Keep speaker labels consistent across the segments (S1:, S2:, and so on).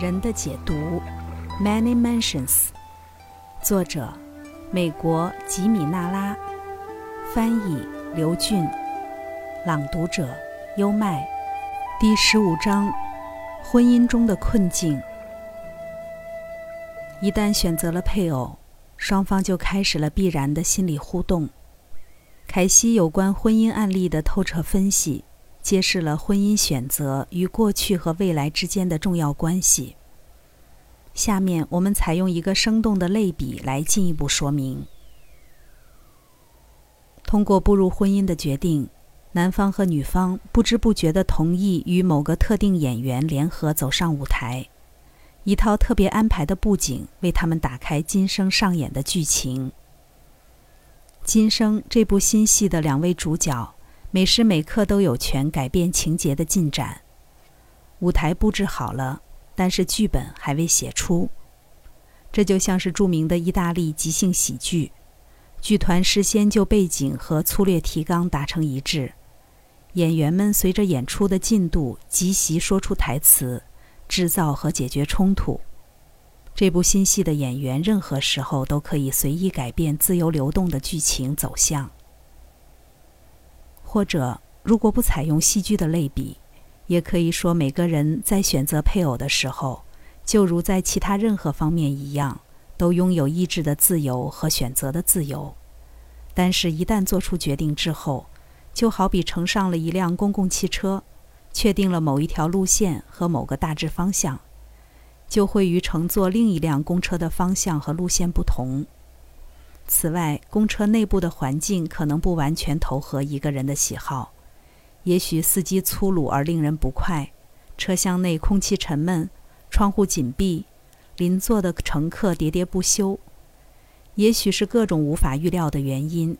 S1: 人的解读，Many Mansions，作者，美国吉米纳拉，翻译刘俊，朗读者优麦，第十五章，婚姻中的困境。一旦选择了配偶，双方就开始了必然的心理互动。凯西有关婚姻案例的透彻分析。揭示了婚姻选择与过去和未来之间的重要关系。下面我们采用一个生动的类比来进一步说明。通过步入婚姻的决定，男方和女方不知不觉地同意与某个特定演员联合走上舞台，一套特别安排的布景为他们打开今生上演的剧情。《今生》这部新戏的两位主角。每时每刻都有权改变情节的进展。舞台布置好了，但是剧本还未写出。这就像是著名的意大利即兴喜剧，剧团事先就背景和粗略提纲达成一致，演员们随着演出的进度即席说出台词，制造和解决冲突。这部新戏的演员任何时候都可以随意改变自由流动的剧情走向。或者，如果不采用戏剧的类比，也可以说，每个人在选择配偶的时候，就如在其他任何方面一样，都拥有意志的自由和选择的自由。但是，一旦做出决定之后，就好比乘上了一辆公共汽车，确定了某一条路线和某个大致方向，就会与乘坐另一辆公车的方向和路线不同。此外，公车内部的环境可能不完全投合一个人的喜好。也许司机粗鲁而令人不快，车厢内空气沉闷，窗户紧闭，邻座的乘客喋喋不休。也许是各种无法预料的原因，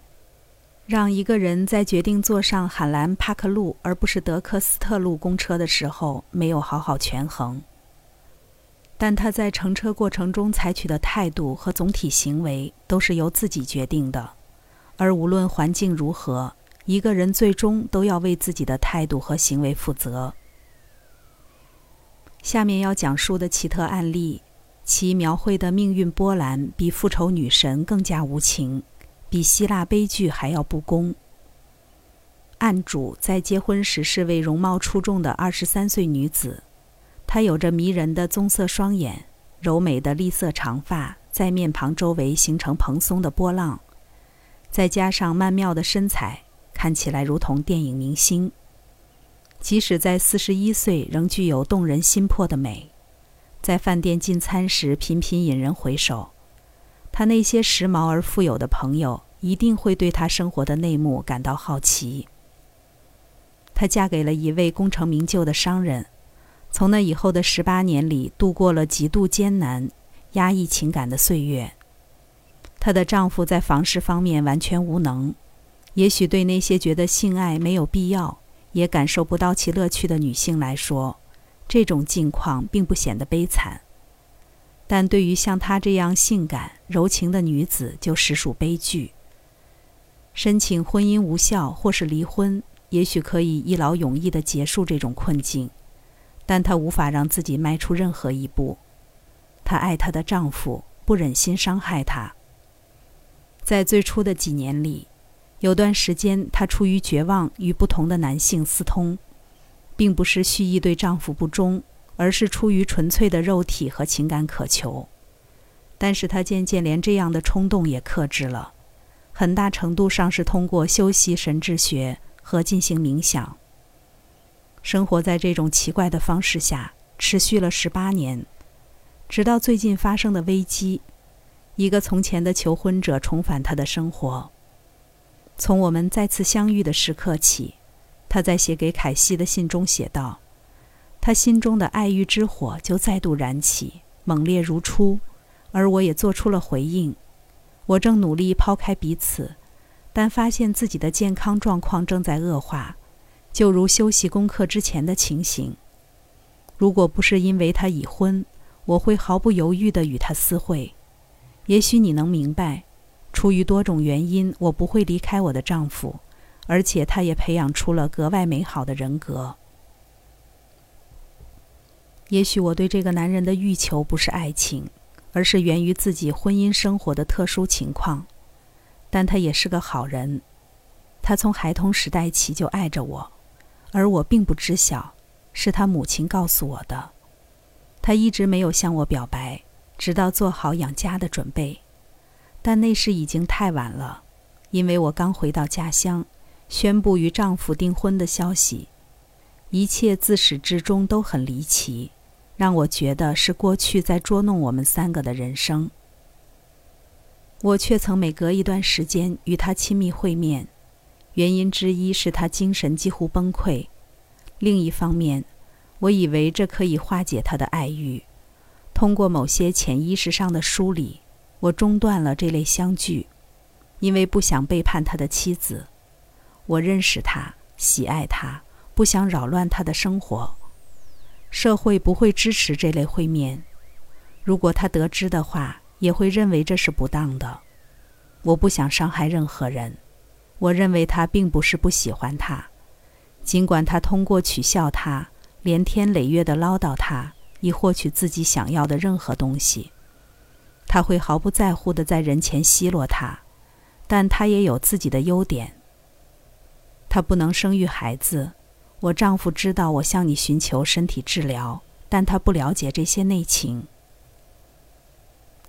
S1: 让一个人在决定坐上海兰帕克路而不是德克斯特路公车的时候，没有好好权衡。但他在乘车过程中采取的态度和总体行为都是由自己决定的，而无论环境如何，一个人最终都要为自己的态度和行为负责。下面要讲述的奇特案例，其描绘的命运波澜比复仇女神更加无情，比希腊悲剧还要不公。案主在结婚时是位容貌出众的二十三岁女子。她有着迷人的棕色双眼，柔美的栗色长发在面庞周围形成蓬松的波浪，再加上曼妙的身材，看起来如同电影明星。即使在四十一岁，仍具有动人心魄的美。在饭店进餐时，频频引人回首。她那些时髦而富有的朋友一定会对她生活的内幕感到好奇。她嫁给了一位功成名就的商人。从那以后的十八年里，度过了极度艰难、压抑情感的岁月。她的丈夫在房事方面完全无能，也许对那些觉得性爱没有必要，也感受不到其乐趣的女性来说，这种境况并不显得悲惨。但对于像她这样性感柔情的女子，就实属悲剧。申请婚姻无效或是离婚，也许可以一劳永逸地结束这种困境。但她无法让自己迈出任何一步。她爱她的丈夫，不忍心伤害他。在最初的几年里，有段时间她出于绝望与不同的男性私通，并不是蓄意对丈夫不忠，而是出于纯粹的肉体和情感渴求。但是她渐渐连这样的冲动也克制了，很大程度上是通过修习神智学和进行冥想。生活在这种奇怪的方式下，持续了十八年，直到最近发生的危机，一个从前的求婚者重返他的生活。从我们再次相遇的时刻起，他在写给凯西的信中写道：“他心中的爱欲之火就再度燃起，猛烈如初，而我也做出了回应。我正努力抛开彼此，但发现自己的健康状况正在恶化。”就如休息功课之前的情形，如果不是因为他已婚，我会毫不犹豫地与他私会。也许你能明白，出于多种原因，我不会离开我的丈夫，而且他也培养出了格外美好的人格。也许我对这个男人的欲求不是爱情，而是源于自己婚姻生活的特殊情况。但他也是个好人，他从孩童时代起就爱着我，而我并不知晓，是他母亲告诉我的。他一直没有向我表白，直到做好养家的准备，但那时已经太晚了，因为我刚回到家乡，宣布与丈夫订婚的消息，一切自始至终都很离奇。让我觉得是过去在捉弄我们三个的人生。我却曾每隔一段时间与他亲密会面，原因之一是他精神几乎崩溃，另一方面，我以为这可以化解他的爱欲。通过某些潜意识上的梳理，我中断了这类相聚，因为不想背叛他的妻子。我认识他，喜爱他，不想扰乱他的生活。社会不会支持这类会面，如果他得知的话，也会认为这是不当的。我不想伤害任何人。我认为他并不是不喜欢他，尽管他通过取笑他，连天累月的唠叨他，以获取自己想要的任何东西。他会毫不在乎的在人前奚落他，但他也有自己的优点。他不能生育孩子。我丈夫知道我向你寻求身体治疗，但他不了解这些内情。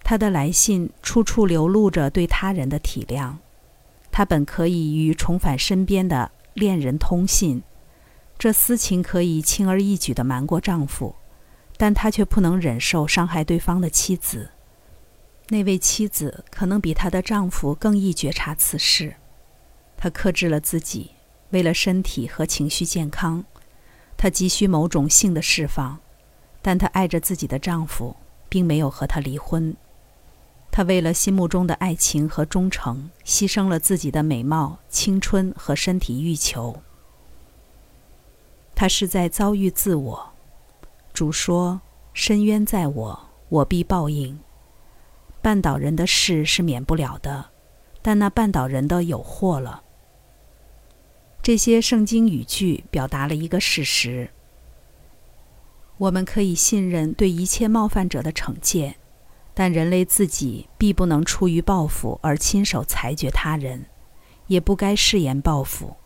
S1: 他的来信处处流露着对他人的体谅。他本可以与重返身边的恋人通信，这私情可以轻而易举地瞒过丈夫，但他却不能忍受伤害对方的妻子。那位妻子可能比她的丈夫更易觉察此事。她克制了自己。为了身体和情绪健康，她急需某种性的释放，但她爱着自己的丈夫，并没有和他离婚。她为了心目中的爱情和忠诚，牺牲了自己的美貌、青春和身体欲求。她是在遭遇自我。主说：“深渊在我，我必报应。”绊倒人的事是免不了的，但那绊倒人的有祸了。这些圣经语句表达了一个事实：我们可以信任对一切冒犯者的惩戒，但人类自己必不能出于报复而亲手裁决他人，也不该誓言报复。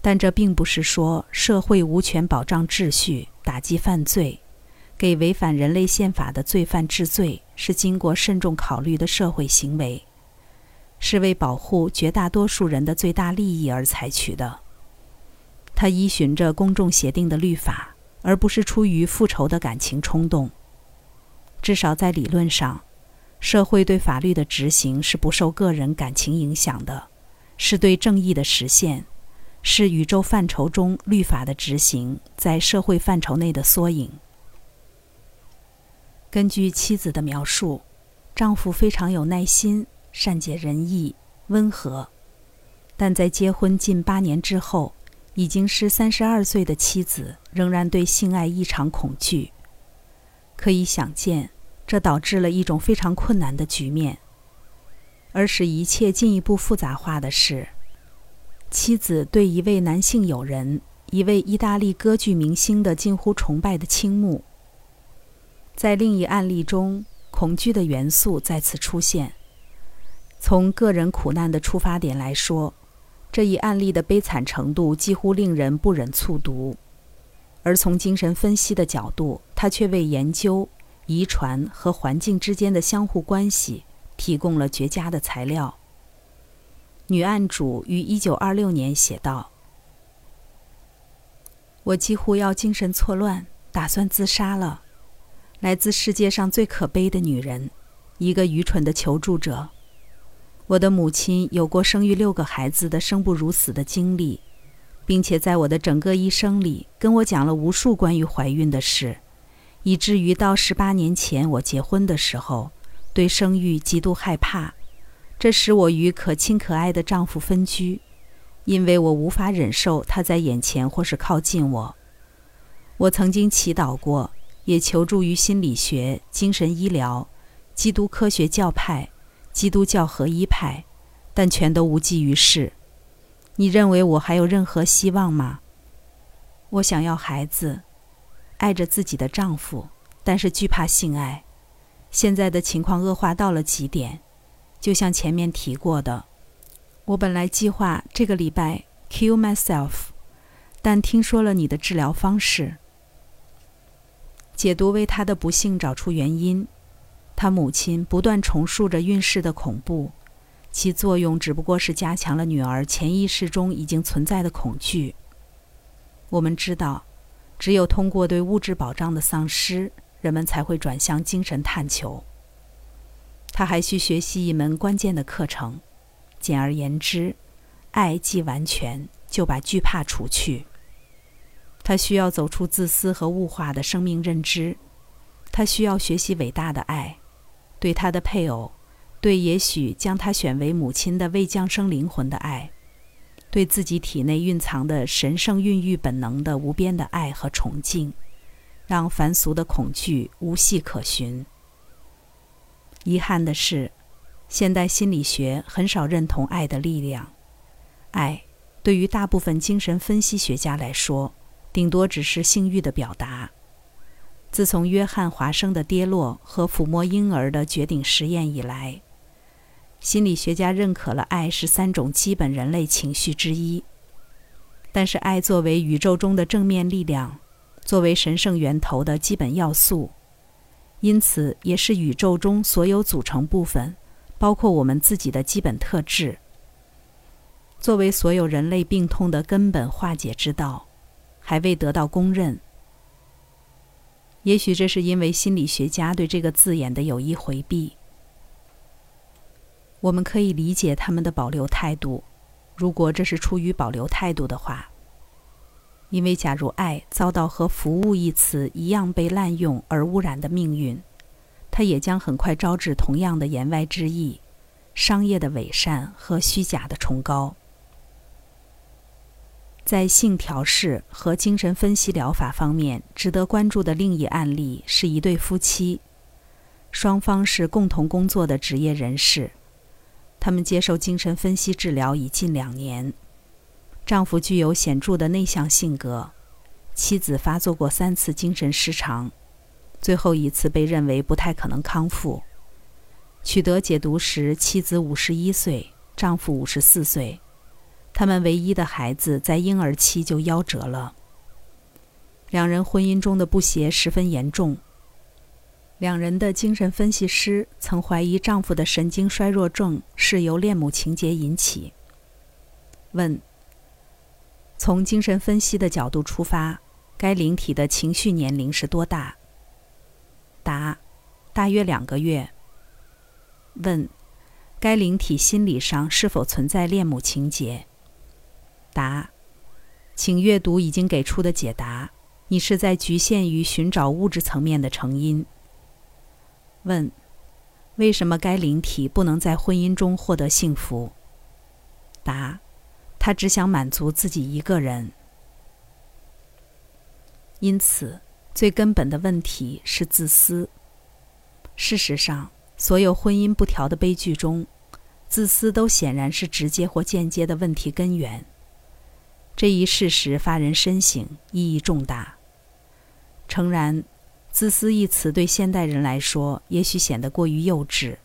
S1: 但这并不是说社会无权保障秩序、打击犯罪、给违反人类宪法的罪犯治罪是经过慎重考虑的社会行为。是为保护绝大多数人的最大利益而采取的。他依循着公众协定的律法，而不是出于复仇的感情冲动。至少在理论上，社会对法律的执行是不受个人感情影响的，是对正义的实现，是宇宙范畴中律法的执行在社会范畴内的缩影。根据妻子的描述，丈夫非常有耐心。善解人意、温和，但在结婚近八年之后，已经是三十二岁的妻子仍然对性爱异常恐惧。可以想见，这导致了一种非常困难的局面。而使一切进一步复杂化的是，妻子对一位男性友人、一位意大利歌剧明星的近乎崇拜的倾慕。在另一案例中，恐惧的元素再次出现。从个人苦难的出发点来说，这一案例的悲惨程度几乎令人不忍卒读；而从精神分析的角度，它却为研究遗传和环境之间的相互关系提供了绝佳的材料。女案主于1926年写道：“我几乎要精神错乱，打算自杀了。来自世界上最可悲的女人，一个愚蠢的求助者。”我的母亲有过生育六个孩子的生不如死的经历，并且在我的整个一生里跟我讲了无数关于怀孕的事，以至于到十八年前我结婚的时候，对生育极度害怕。这使我与可亲可爱的丈夫分居，因为我无法忍受他在眼前或是靠近我。我曾经祈祷过，也求助于心理学、精神医疗、基督科学教派。基督教合一派，但全都无济于事。你认为我还有任何希望吗？我想要孩子，爱着自己的丈夫，但是惧怕性爱。现在的情况恶化到了极点，就像前面提过的，我本来计划这个礼拜 kill myself，但听说了你的治疗方式。解读为他的不幸找出原因，他母亲不断重述着孕势的恐怖，其作用只不过是加强了女儿潜意识中已经存在的恐惧。我们知道，只有通过对物质保障的丧失。人们才会转向精神探求。他还需学习一门关键的课程。简而言之，爱既完全，就把惧怕除去。他需要走出自私和物化的生命认知。他需要学习伟大的爱，对他的配偶，对也许将他选为母亲的未降生灵魂的爱，对自己体内蕴藏的神圣孕育本能的无边的爱和崇敬。让凡俗的恐惧无隙可寻。遗憾的是，现代心理学很少认同爱的力量。爱对于大部分精神分析学家来说，顶多只是性欲的表达。自从约翰·华生的跌落和抚摸婴儿的绝顶实验以来，心理学家认可了爱是三种基本人类情绪之一。但是，爱作为宇宙中的正面力量。作为神圣源头的基本要素，因此也是宇宙中所有组成部分，包括我们自己的基本特质。作为所有人类病痛的根本化解之道，还未得到公认。也许这是因为心理学家对这个字眼的有意回避。我们可以理解他们的保留态度，如果这是出于保留态度的话。因为，假如爱遭到和“服务”一词一样被滥用而污染的命运，它也将很快招致同样的言外之意、商业的伪善和虚假的崇高。在性调试和精神分析疗法方面，值得关注的另一案例是一对夫妻，双方是共同工作的职业人士，他们接受精神分析治疗已近两年。丈夫具有显著的内向性格，妻子发作过三次精神失常，最后一次被认为不太可能康复。取得解毒时，妻子五十一岁，丈夫五十四岁，他们唯一的孩子在婴儿期就夭折了。两人婚姻中的不协十分严重。两人的精神分析师曾怀疑丈夫的神经衰弱症是由恋母情节引起。问。从精神分析的角度出发，该灵体的情绪年龄是多大？答：大约两个月。问：该灵体心理上是否存在恋母情节？答：请阅读已经给出的解答。你是在局限于寻找物质层面的成因。问：为什么该灵体不能在婚姻中获得幸福？答。他只想满足自己一个人，因此最根本的问题是自私。事实上，所有婚姻不调的悲剧中，自私都显然是直接或间接的问题根源。这一事实发人深省，意义重大。诚然，“自私”一词对现代人来说，也许显得过于幼稚，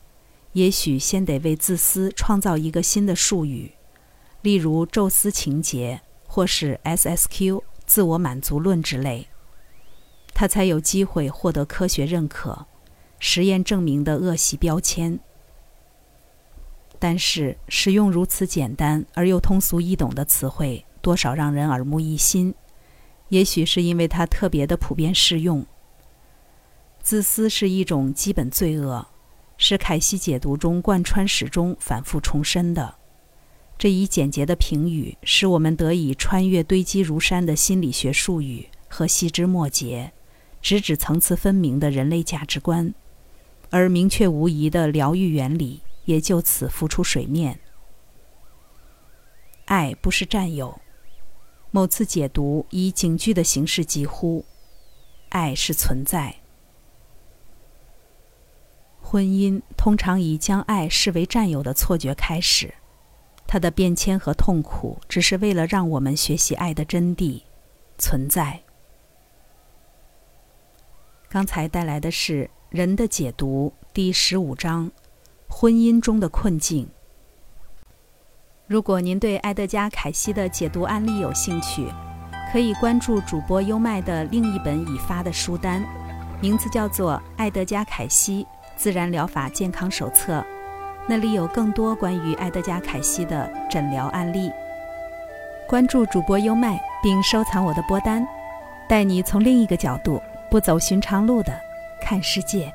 S1: 也许先得为“自私”创造一个新的术语。例如宙斯情节，或是 SSQ 自我满足论之类，他才有机会获得科学认可、实验证明的恶习标签。但是，使用如此简单而又通俗易懂的词汇，多少让人耳目一新。也许是因为它特别的普遍适用。自私是一种基本罪恶，是凯西解读中贯穿始终、反复重申的。这一简洁的评语，使我们得以穿越堆积如山的心理学术语和细枝末节，直指层次分明的人类价值观，而明确无疑的疗愈原理也就此浮出水面。爱不是占有，某次解读以警句的形式疾呼：爱是存在。婚姻通常以将爱视为占有的错觉开始。它的变迁和痛苦，只是为了让我们学习爱的真谛，存在。刚才带来的是《人的解读》第十五章：婚姻中的困境。如果您对埃德加·凯西的解读案例有兴趣，可以关注主播优麦的另一本已发的书单，名字叫做《埃德加·凯西自然疗法健康手册》，那里有更多关于埃德加·凯西的诊疗案例。关注主播优麦，并收藏我的播单，带你从另一个角度。不走寻常路的看世界。